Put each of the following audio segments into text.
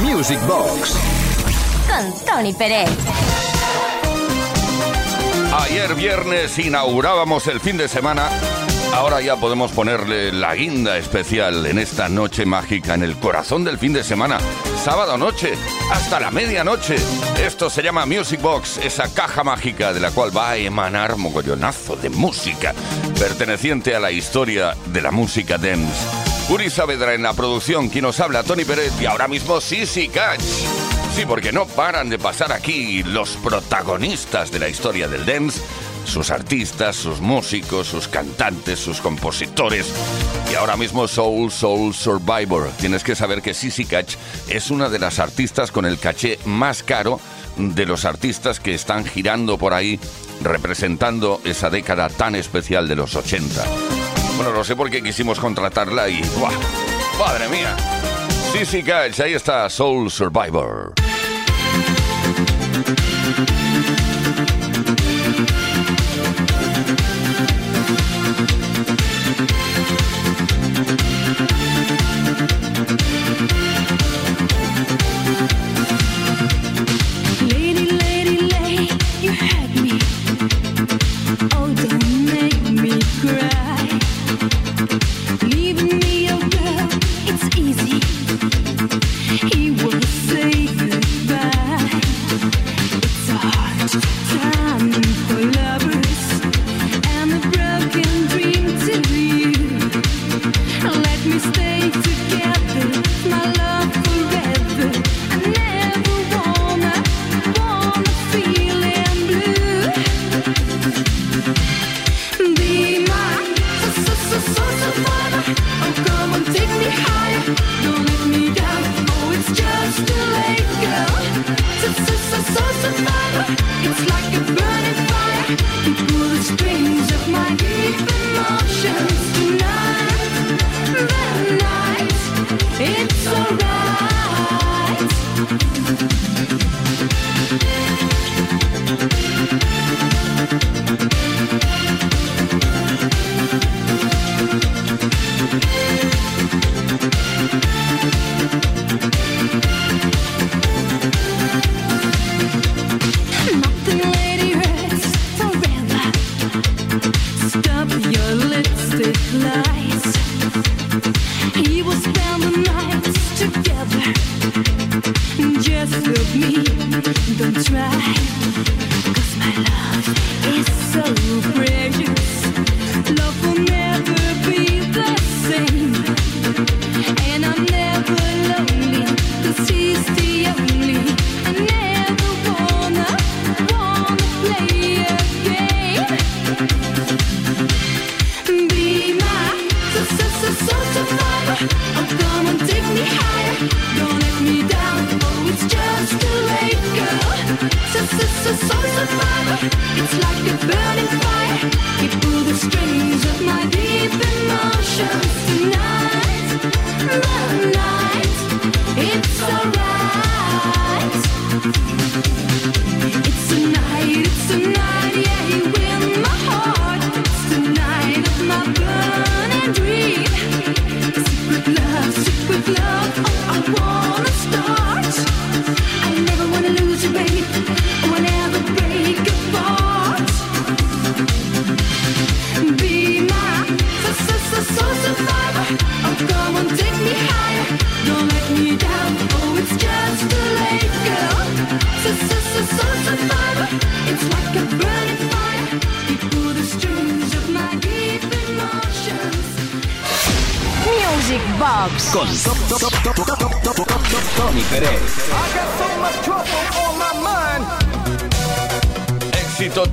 Music Box. Con Tony Pérez. Ayer viernes inaugurábamos el fin de semana. Ahora ya podemos ponerle la guinda especial en esta noche mágica, en el corazón del fin de semana. Sábado noche, hasta la medianoche. Esto se llama Music Box, esa caja mágica de la cual va a emanar mogollonazo de música, perteneciente a la historia de la música dance. Uri Saavedra en la producción, quien nos habla, Tony Pérez, y ahora mismo Sisi Catch. Sí, porque no paran de pasar aquí los protagonistas de la historia del dance, sus artistas, sus músicos, sus cantantes, sus compositores. Y ahora mismo Soul Soul Survivor. Tienes que saber que Sissy Catch es una de las artistas con el caché más caro de los artistas que están girando por ahí representando esa década tan especial de los 80. Bueno, no sé por qué quisimos contratarla y ¡buah! ¡Madre mía! Sissy Catch, ahí está Soul Survivor.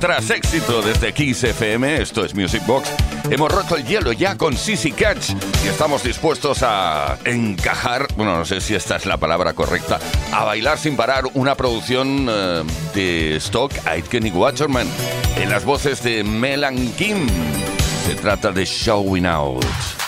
Tras éxito desde Kiss FM, esto es Music Box. Hemos roto el hielo ya con Sissy Catch y estamos dispuestos a encajar, bueno, no sé si esta es la palabra correcta, a bailar sin parar una producción eh, de Stock, Aitken y Waterman en las voces de Melan Kim. Se trata de Showing Out.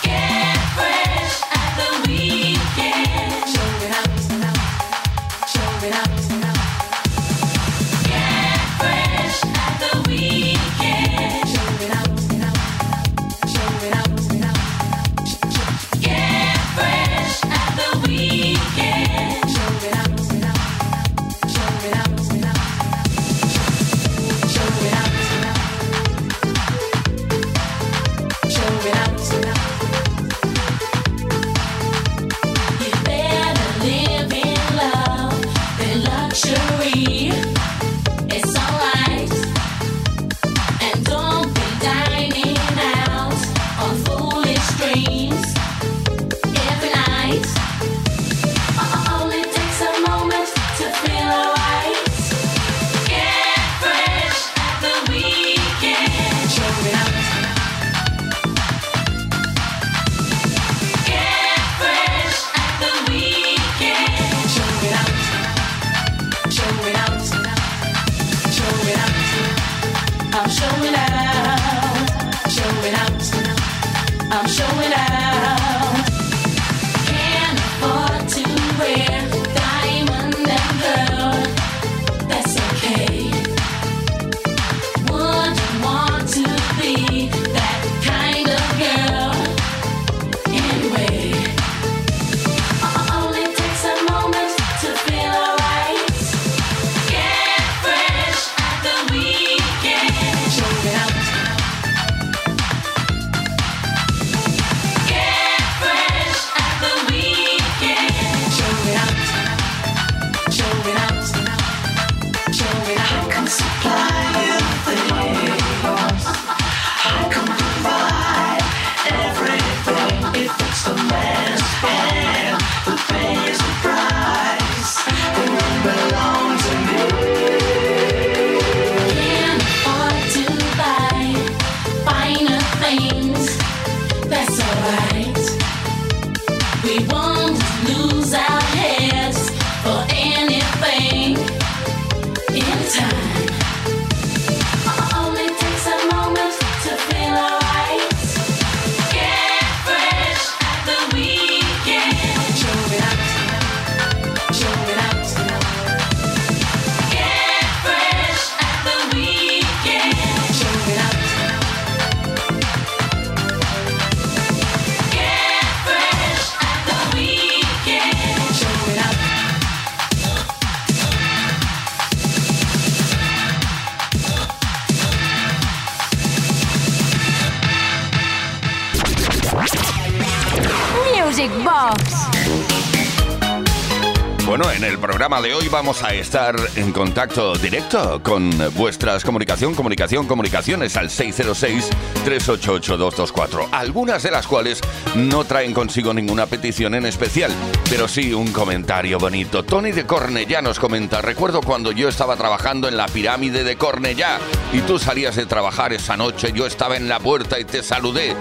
A estar en contacto directo con vuestras comunicación, comunicación, comunicaciones al 606-388-224, algunas de las cuales no traen consigo ninguna petición en especial, pero sí un comentario bonito. Tony de Cornellá nos comenta, recuerdo cuando yo estaba trabajando en la pirámide de Cornellá y tú salías de trabajar esa noche, yo estaba en la puerta y te saludé,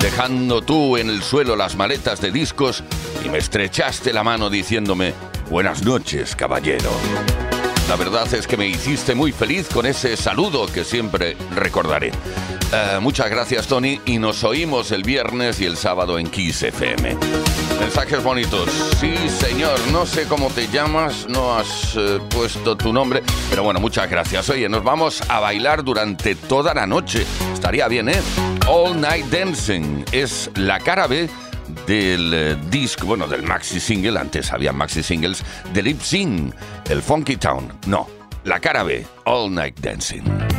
dejando tú en el suelo las maletas de discos y me estrechaste la mano diciéndome, Buenas noches, caballero. La verdad es que me hiciste muy feliz con ese saludo que siempre recordaré. Eh, muchas gracias, Tony, y nos oímos el viernes y el sábado en Kiss FM. Mensajes bonitos. Sí, señor, no sé cómo te llamas, no has eh, puesto tu nombre, pero bueno, muchas gracias. Oye, nos vamos a bailar durante toda la noche. Estaría bien, ¿eh? All Night Dancing es la cara B del eh, disco, bueno, del maxi single, antes había maxi singles, de Lip Sync, el Funky Town. No, la cara B, All Night Dancing.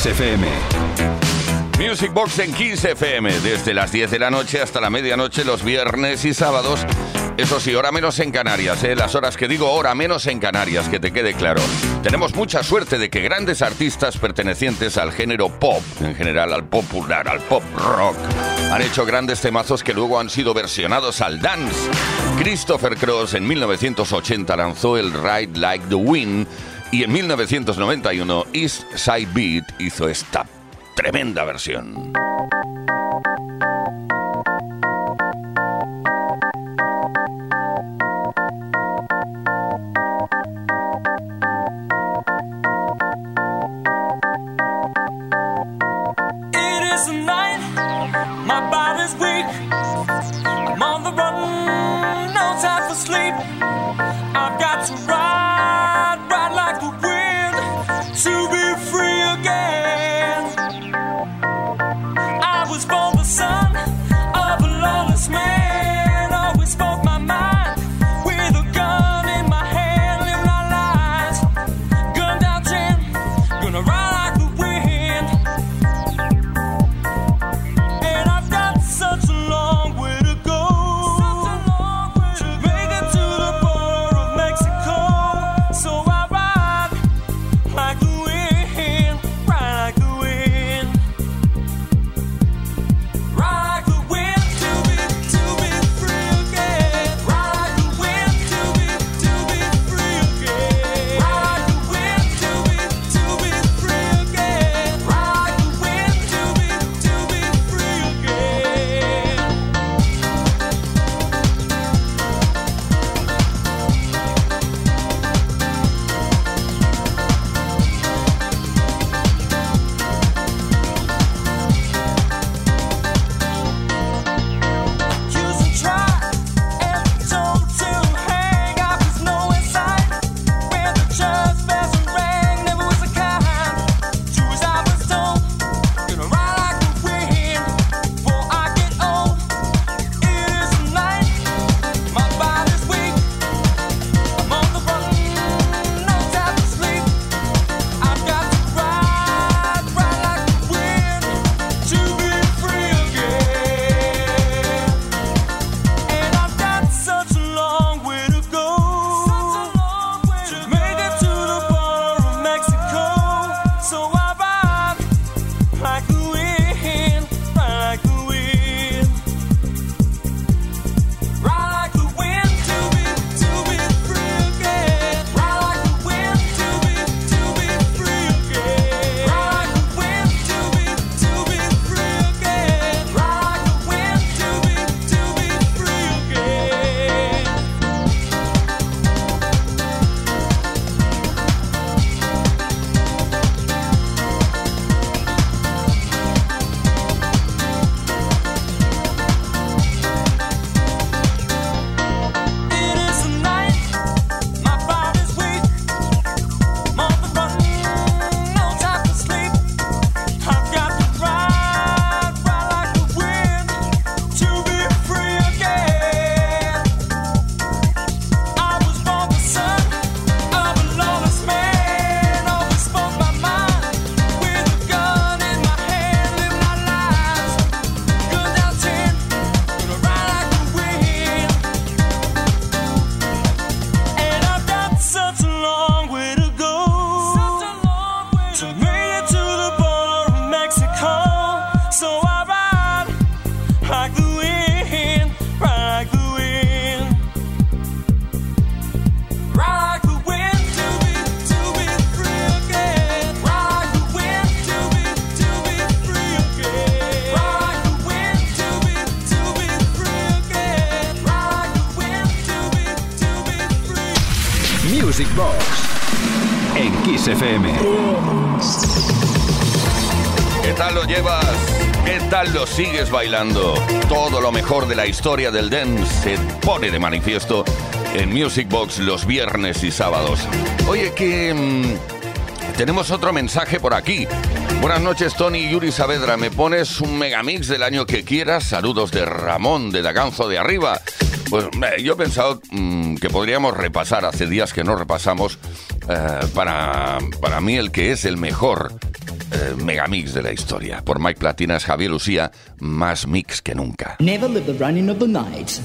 15FM. Music Box en 15FM, desde las 10 de la noche hasta la medianoche, los viernes y sábados. Eso sí, hora menos en Canarias, ¿eh? las horas que digo, hora menos en Canarias, que te quede claro. Tenemos mucha suerte de que grandes artistas pertenecientes al género pop, en general al popular, al pop rock, han hecho grandes temazos que luego han sido versionados al dance. Christopher Cross en 1980 lanzó el Ride Like the Wind y en 1991 East Side Beat hizo esta tremenda versión. bailando. Todo lo mejor de la historia del dance se pone de manifiesto en Music Box los viernes y sábados. Oye, que mm, tenemos otro mensaje por aquí. Buenas noches, Tony y Yuri Saavedra. Me pones un megamix del año que quieras. Saludos de Ramón de Daganzo de Arriba. Pues yo he pensado mm, que podríamos repasar, hace días que no repasamos, eh, para, para mí el que es el mejor eh, megamix de la historia. Por Mike Platinas, Javier Lucía, más mix que nunca. Never live the running of the night.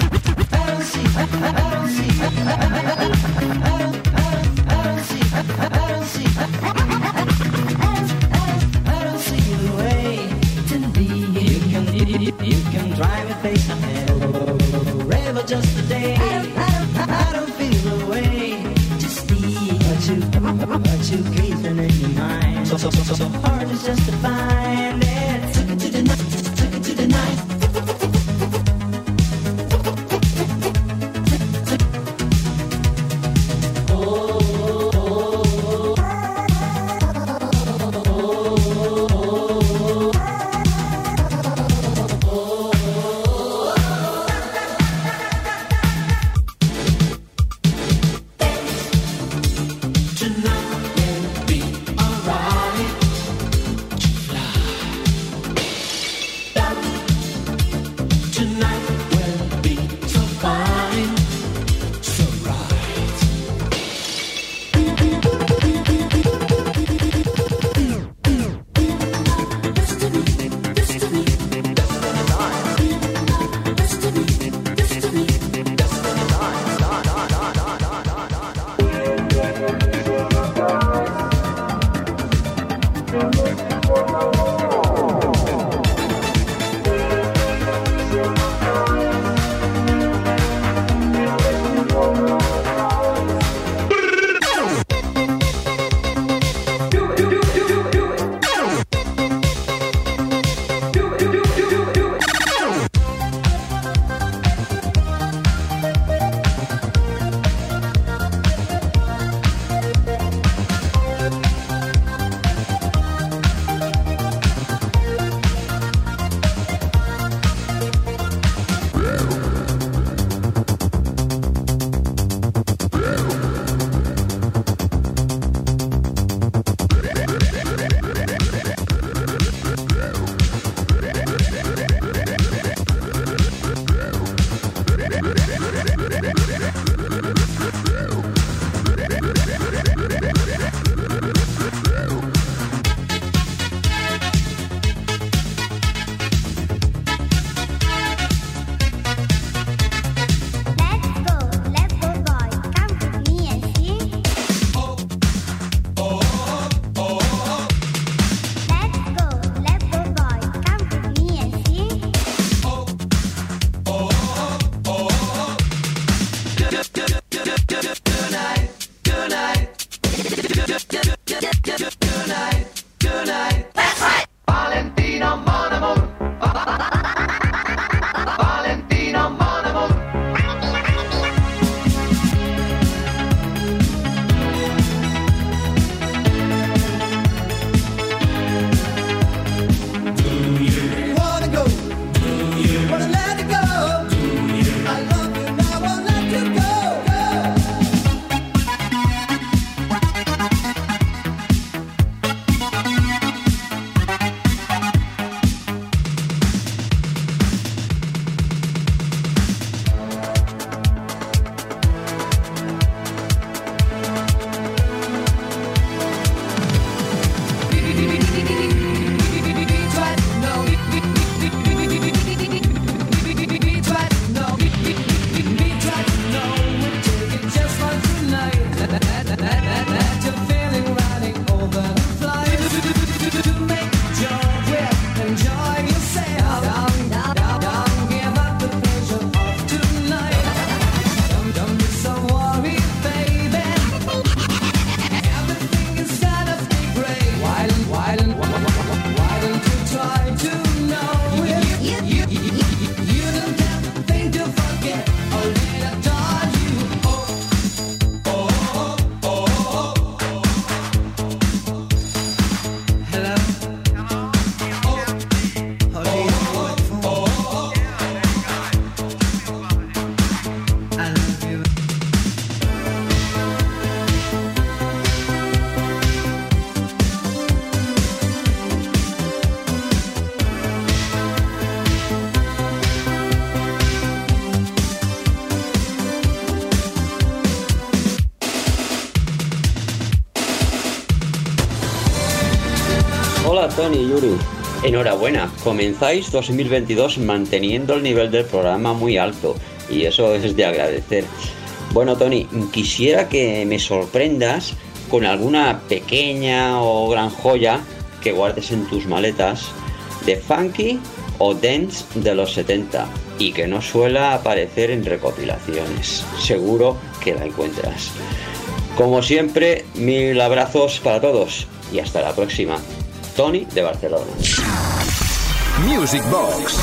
Nathan y Yuri. Enhorabuena, comenzáis 2022 manteniendo el nivel del programa muy alto y eso es de agradecer. Bueno, Tony, quisiera que me sorprendas con alguna pequeña o gran joya que guardes en tus maletas de funky o dance de los 70 y que no suela aparecer en recopilaciones. Seguro que la encuentras. Como siempre, mil abrazos para todos y hasta la próxima. Tony de Barcelona. Music Box.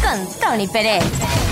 Con Tony Pérez.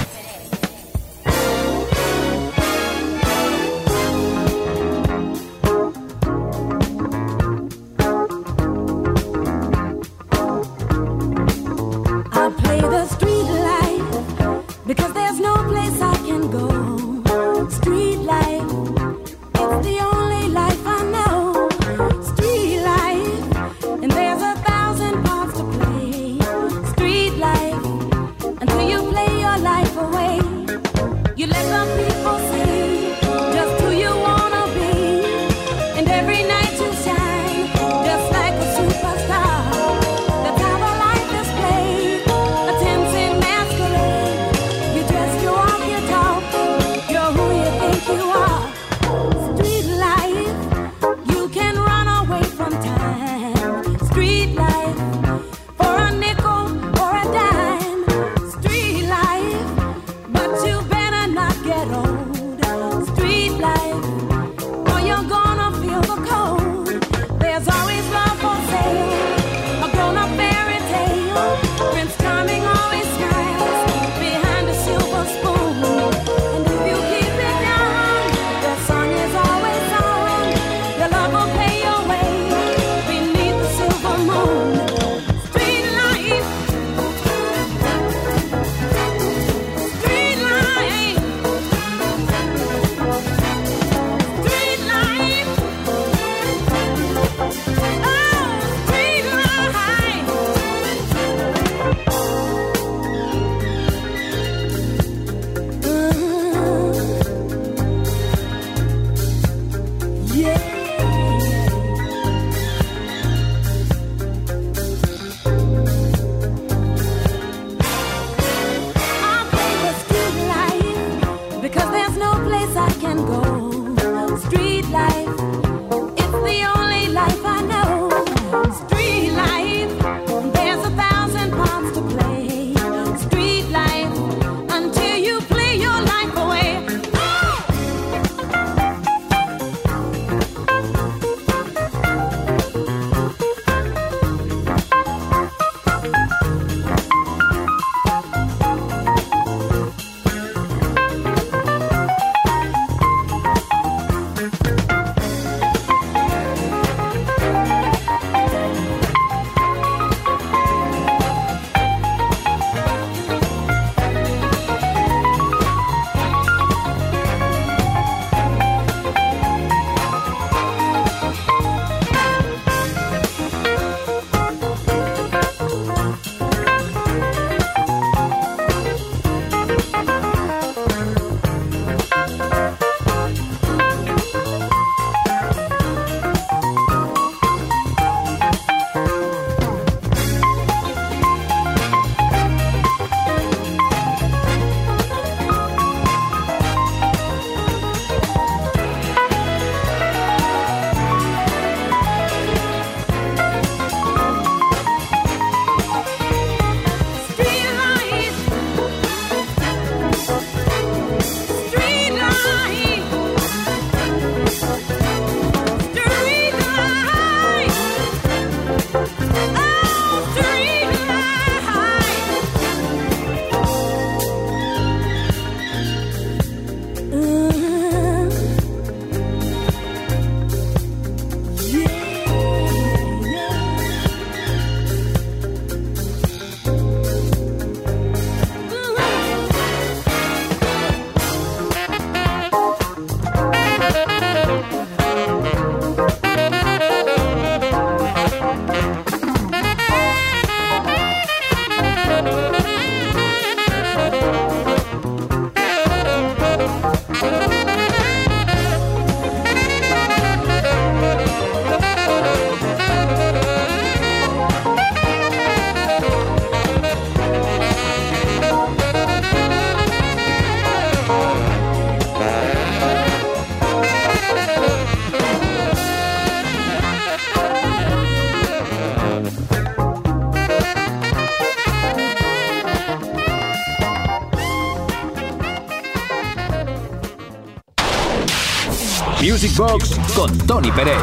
Music Box con Tony Pérez.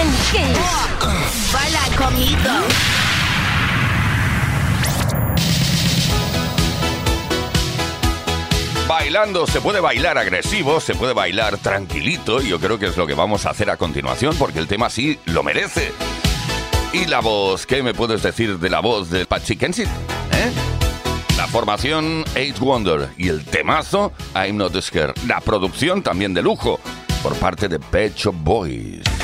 En Kiss. Baila conmigo. Bailando se puede bailar agresivo, se puede bailar tranquilito y yo creo que es lo que vamos a hacer a continuación porque el tema sí lo merece. Y la voz, ¿qué me puedes decir de la voz de Patsy Kensit? ¿Eh? Formación Eight Wonder y el temazo I'm Not Scared. La producción también de lujo por parte de Pet Shop Boys.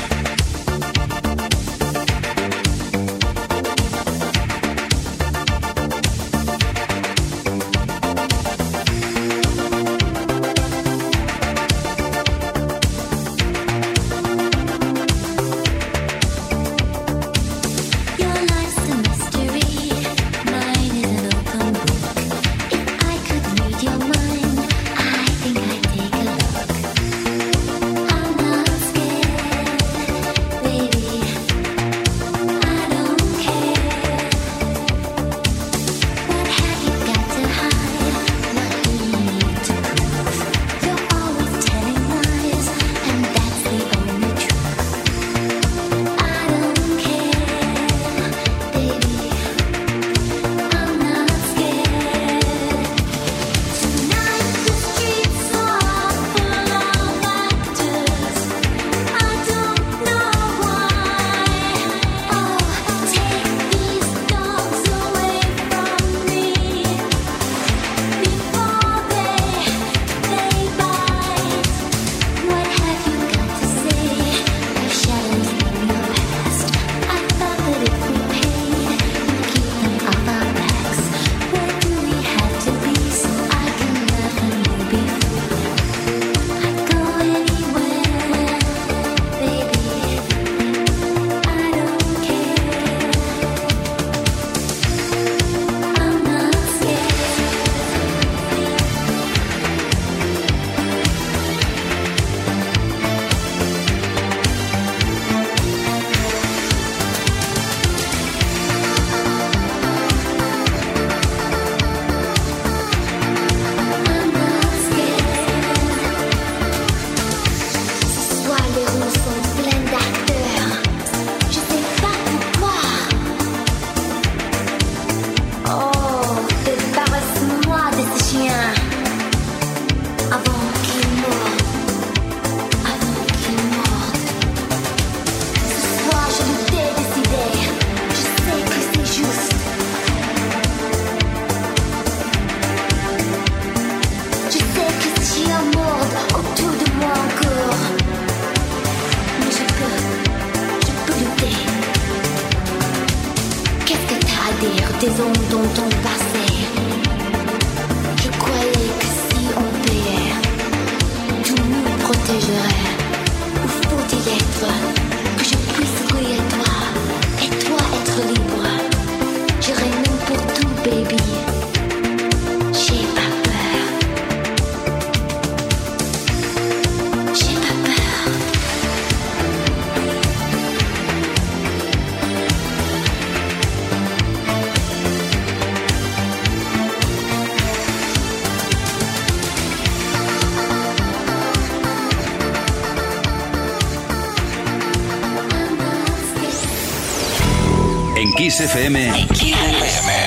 En Kiss FM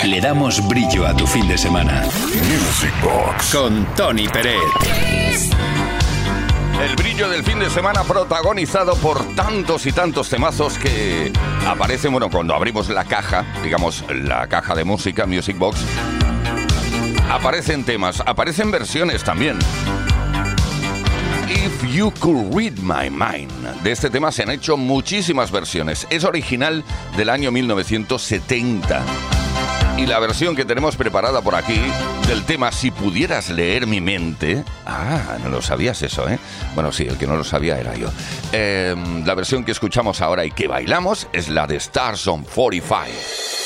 le damos brillo a tu fin de semana. Music Box con Tony Pérez. El brillo del fin de semana protagonizado por tantos y tantos temazos que aparecen, bueno, cuando abrimos la caja, digamos, la caja de música, Music Box, aparecen temas, aparecen versiones también. If You Could Read My Mind. De este tema se han hecho muchísimas versiones. Es original del año 1970. Y la versión que tenemos preparada por aquí del tema Si pudieras leer mi mente. Ah, no lo sabías eso, ¿eh? Bueno, sí, el que no lo sabía era yo. Eh, la versión que escuchamos ahora y que bailamos es la de Stars on 45.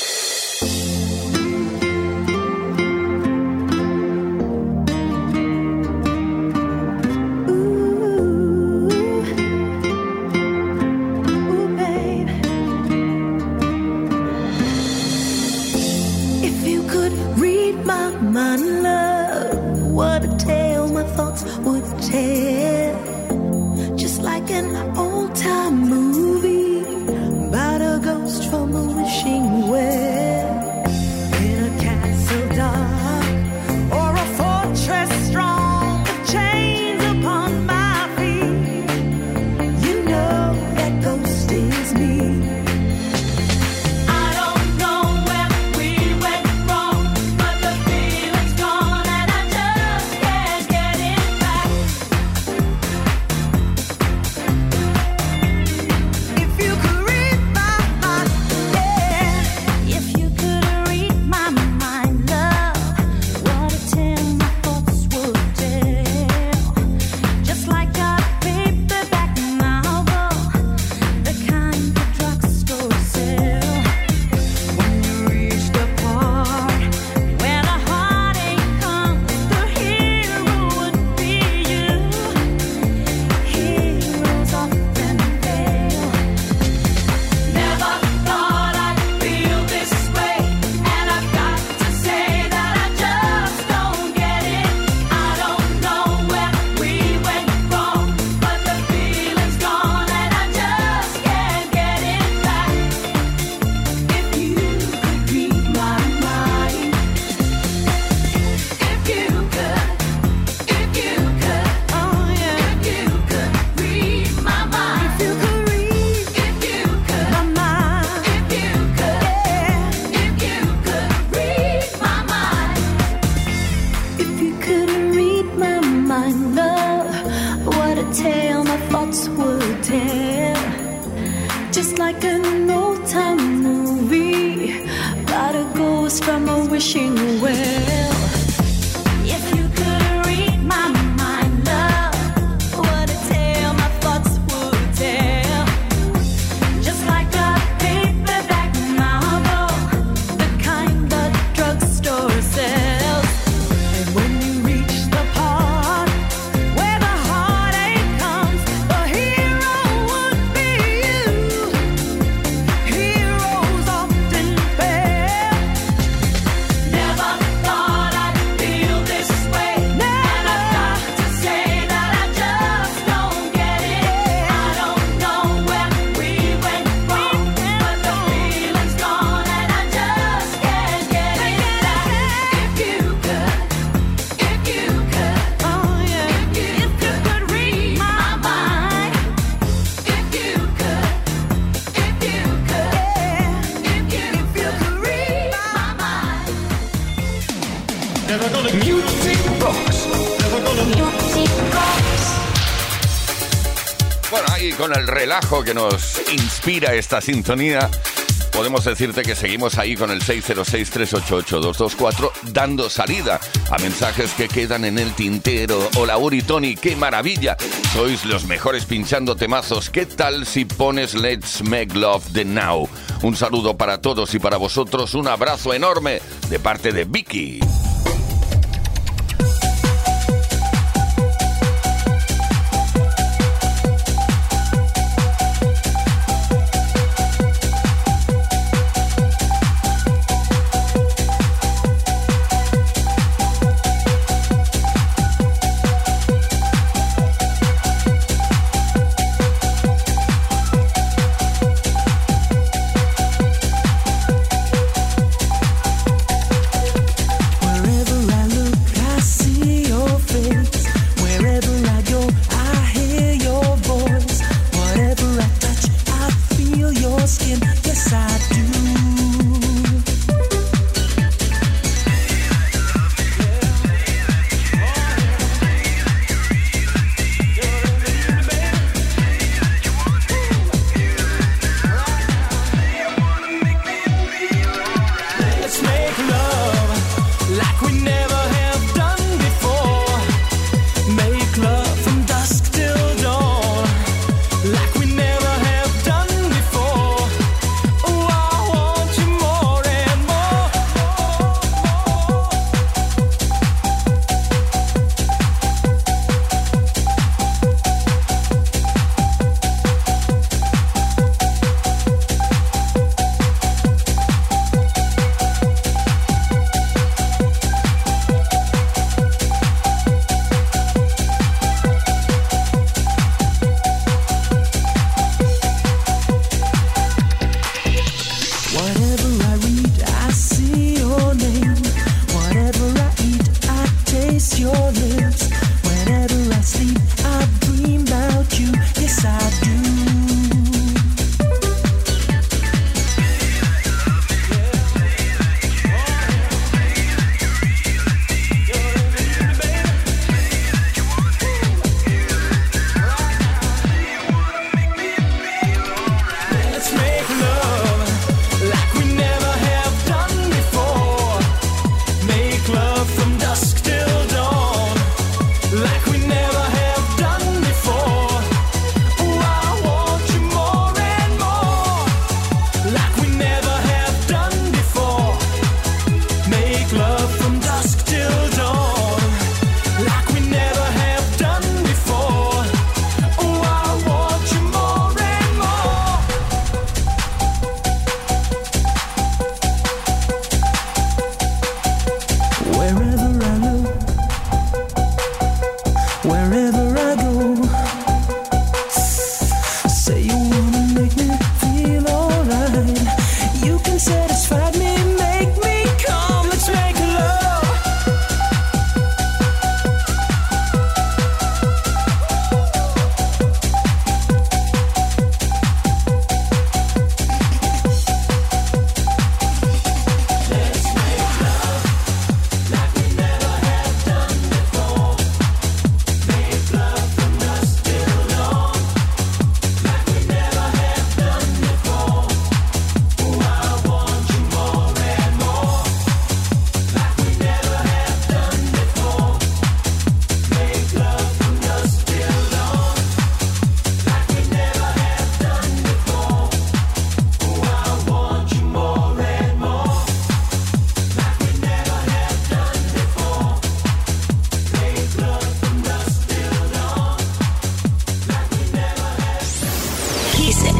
que nos inspira esta sintonía, podemos decirte que seguimos ahí con el 606-388-224 dando salida a mensajes que quedan en el tintero. Hola Uri Tony, qué maravilla. Sois los mejores pinchando temazos. ¿Qué tal si pones Let's Make Love the Now? Un saludo para todos y para vosotros. Un abrazo enorme de parte de Vicky.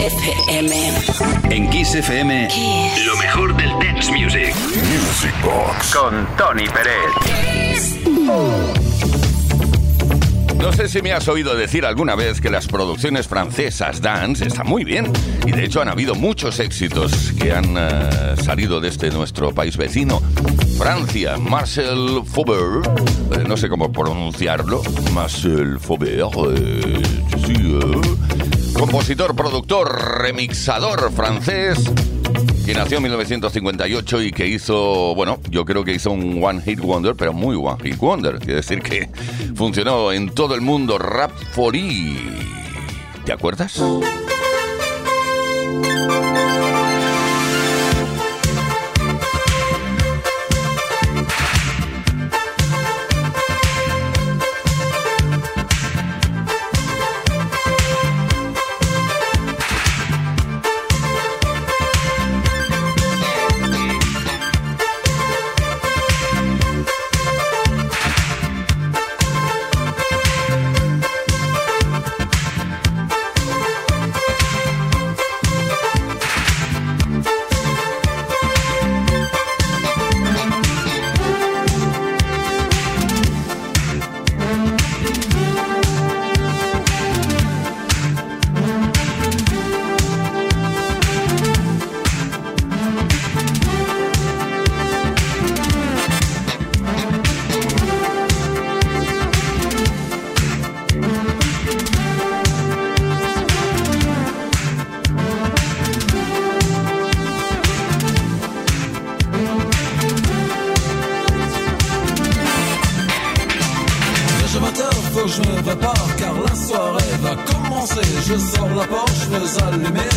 FM. En Kiss FM, Kiss. lo mejor del dance music. Music Box con Tony Pérez. No sé si me has oído decir alguna vez que las producciones francesas dance están muy bien y de hecho han habido muchos éxitos que han eh, salido desde nuestro país vecino, Francia. Marcel Faubert, eh, no sé cómo pronunciarlo, Marcel Faubert, eh, sí, eh, compositor, productor, remixador francés que nació en 1958 y que hizo, bueno, yo creo que hizo un One Hit Wonder, pero muy One Hit Wonder. Quiere decir que funcionó en todo el mundo Rap for ¿Te acuerdas? la Porsche, nous allumer.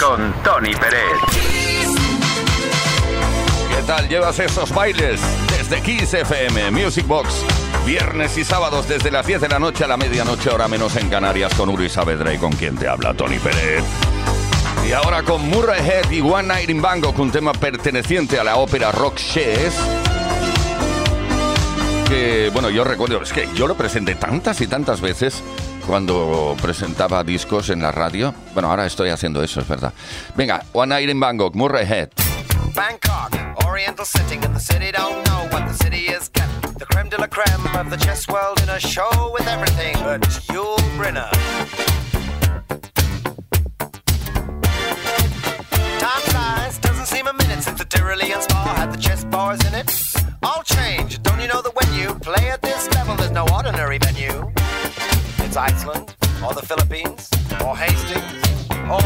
Con Tony Pérez. ¿Qué tal llevas esos bailes? Desde Kiss FM, Music Box. Viernes y sábados desde las 10 de la noche a la medianoche, hora menos en Canarias, con Uri Saavedra y con quien te habla, Tony Pérez. Y ahora con Murray Head y One Night in Bangkok, un tema perteneciente a la ópera Rock Chess. Que, bueno, yo recuerdo, es que yo lo presenté tantas y tantas veces cuando presentaba discos en la radio. Bueno, ahora estoy haciendo eso, es verdad. Venga, One Night in Bangkok, Murray Head. Bangkok, oriental sitting in the city, don't know what the city is getting. The creme de la creme of the chess world in a show with everything but Yul Brynner. Time flies, doesn't seem a minute since the Tyrolean spa had the chess bars in it. All change, don't you know that when you play at this level, there's no ordinary It's Iceland, or the Philippines, or Hastings, or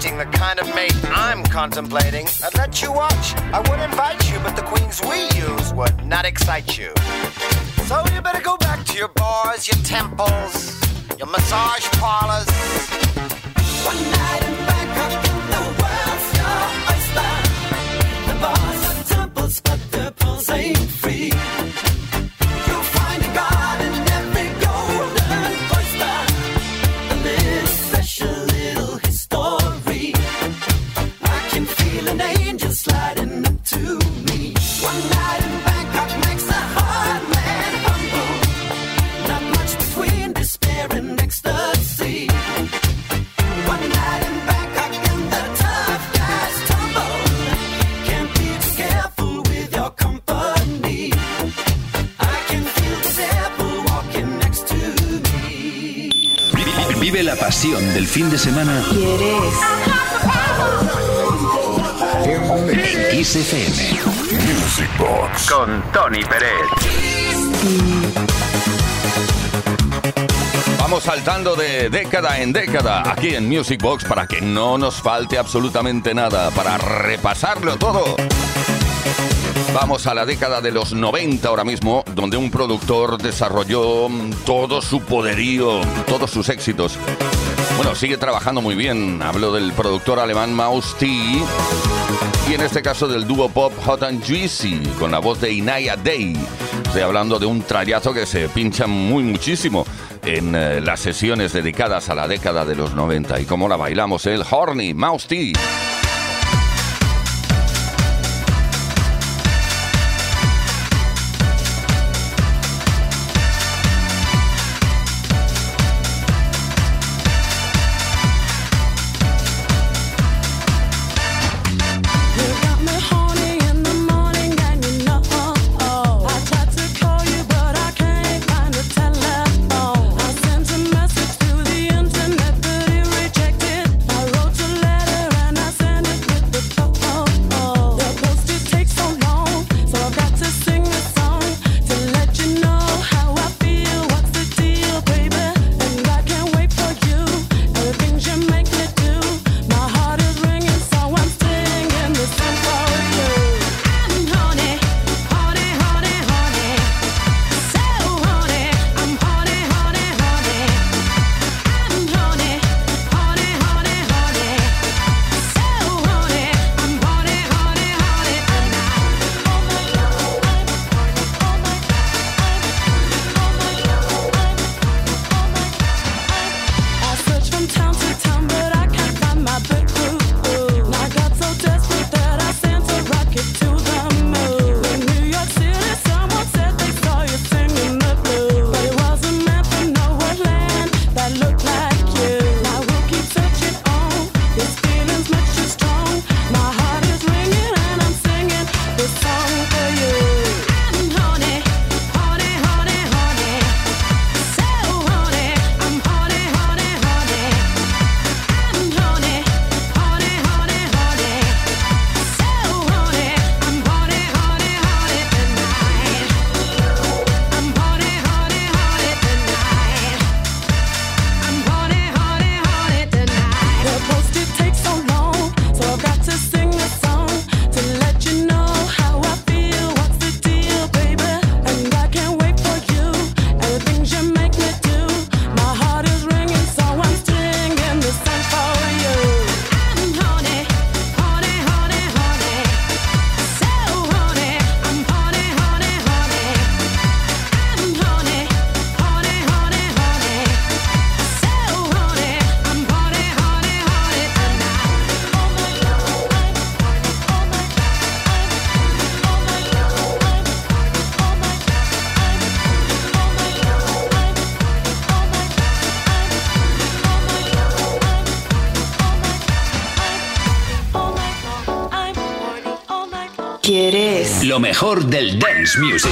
the kind of mate I'm contemplating. I'd let you watch. I would invite you, but the queens we use would not excite you. So you better go back to your bars, your temples, your massage parlors. One night in Bangkok and the world's your oyster. The bars are temples, but the pulse pasión del fin de semana en Kiss FM. Music Box con Tony Pérez. Vamos saltando de década en década aquí en Music Box para que no nos falte absolutamente nada, para repasarlo todo. Vamos a la década de los 90 ahora mismo, donde un productor desarrolló todo su poderío, todos sus éxitos. Bueno, sigue trabajando muy bien. Hablo del productor alemán Maus T. Y en este caso del dúo pop Hot and Juicy, con la voz de Inaya Day. Estoy hablando de un trayazo que se pincha muy muchísimo en eh, las sesiones dedicadas a la década de los 90. Y como la bailamos, el Horny Mouse T. Lo mejor del dance music.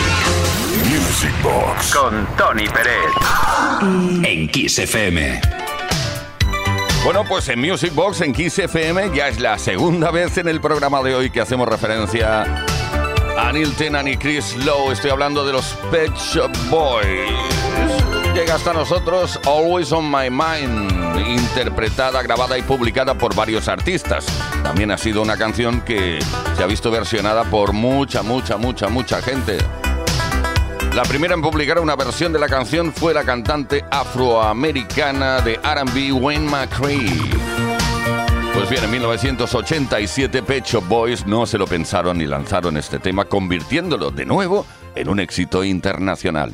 Music Box con Tony Pérez. En Kiss FM. Bueno, pues en Music Box, en Kiss FM, ya es la segunda vez en el programa de hoy que hacemos referencia a Neil Tennant y Chris Lowe. Estoy hablando de los Pet Shop Boys. Llega hasta nosotros Always on My Mind, interpretada, grabada y publicada por varios artistas. También ha sido una canción que se ha visto versionada por mucha, mucha, mucha, mucha gente. La primera en publicar una versión de la canción fue la cantante afroamericana de RB Wayne McCree. Pues bien, en 1987 Pet Shop Boys no se lo pensaron y lanzaron este tema, convirtiéndolo de nuevo en un éxito internacional.